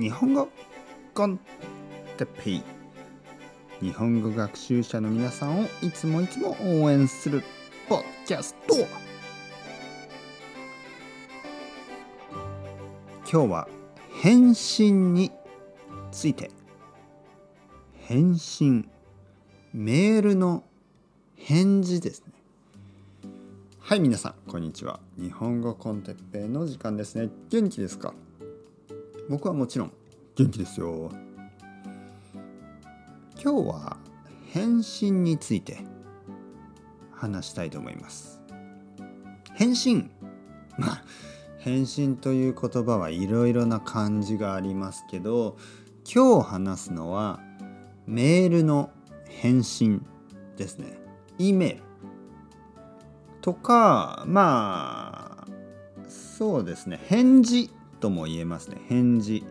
日本語コンテッペイ。日本語学習者の皆さんをいつもいつも応援するポッキャスト。今日は返信について。返信。メールの返事ですね。はい皆さんこんにちは。日本語コンテッペイの時間ですね。元気ですか？僕はもちろん元気ですよ。今日は返信について話したいと思います。返信。まあ返信という言葉はいろいろな漢字がありますけど今日話すのはメールの返信ですね。E メール。とかまあそうですね。返事。とも言えますね。返事。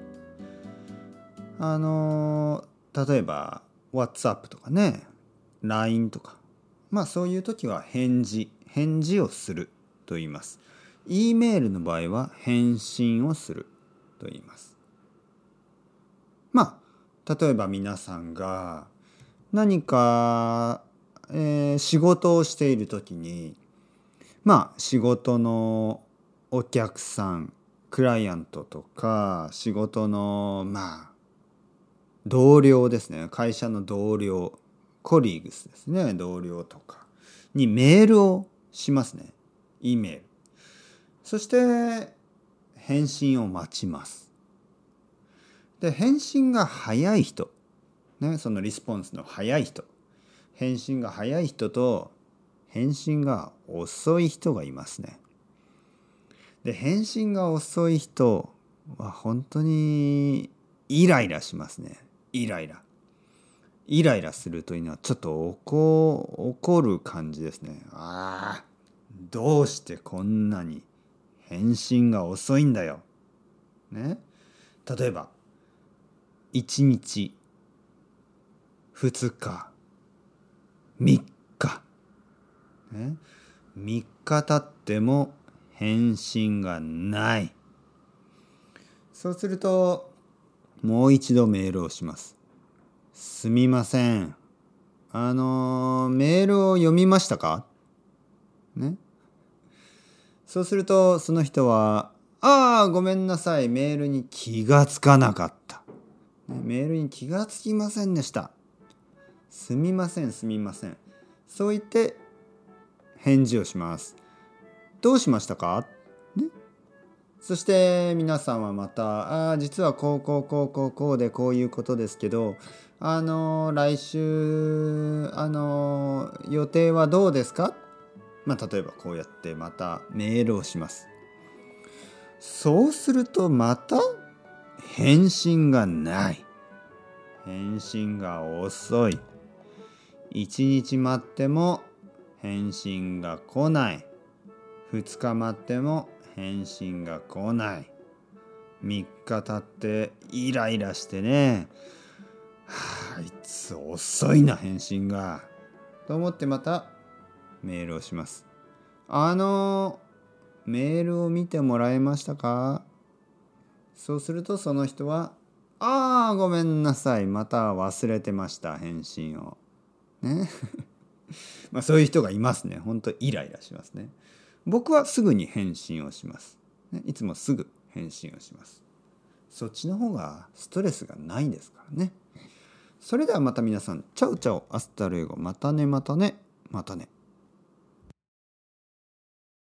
あの例えば WhatsApp とかね。LINE とか。まあそういう時は返事。返事をすると言います。E メールの場合は返信をすると言います。まあ例えば皆さんが何か、えー、仕事をしている時にまあ仕事のお客さんクライアントとか仕事のまあ同僚ですね。会社の同僚コリーグスですね。同僚とか。にメールをしますね。E メール。そして返信を待ちます。で返信が早い人。ねそのリスポンスの早い人。返信が早い人と返信が遅い人がいますね。で返信が遅い人は本当にイライラしますね。イライラ。イライラするというのはちょっと怒怒る感じですね。ああどうしてこんなに返信が遅いんだよ。ね。例えば1日2日3日。ね。3日経っても返信がない。そうするともう一度メールをします。すみません。あのメールを読みましたか？ね？そうするとその人は「ああごめんなさい。メールに気がつかなかった」メールに気がつきませんでした。すみませんすみません。そう言って返事をしますどうしましたか？ね？そして皆さんはまた「ああ実はこうこうこうこうこうでこういうことですけどあの来週あの予定はどうですか?」まあ例えばこうやってまたメールをします。そうするとまた返信がない。返信が遅い。一日待っても返信が来ない。2日待っても返信が来ない。3日経ってイライラしてね。はあいつ遅いな返信が。と思ってまたメールをします。あのメールを見てもらえましたか？そうするとその人は「ああごめんなさい。また忘れてました返信を」ね。まあそういう人がいますね。ほんとイライラしますね。僕はすぐに返信をします。いつもすぐ返信をします。そっちの方がストレスがないですからね。それではまた皆さん、チャウチャウ、アスタルエゴ、またねまたね、またね。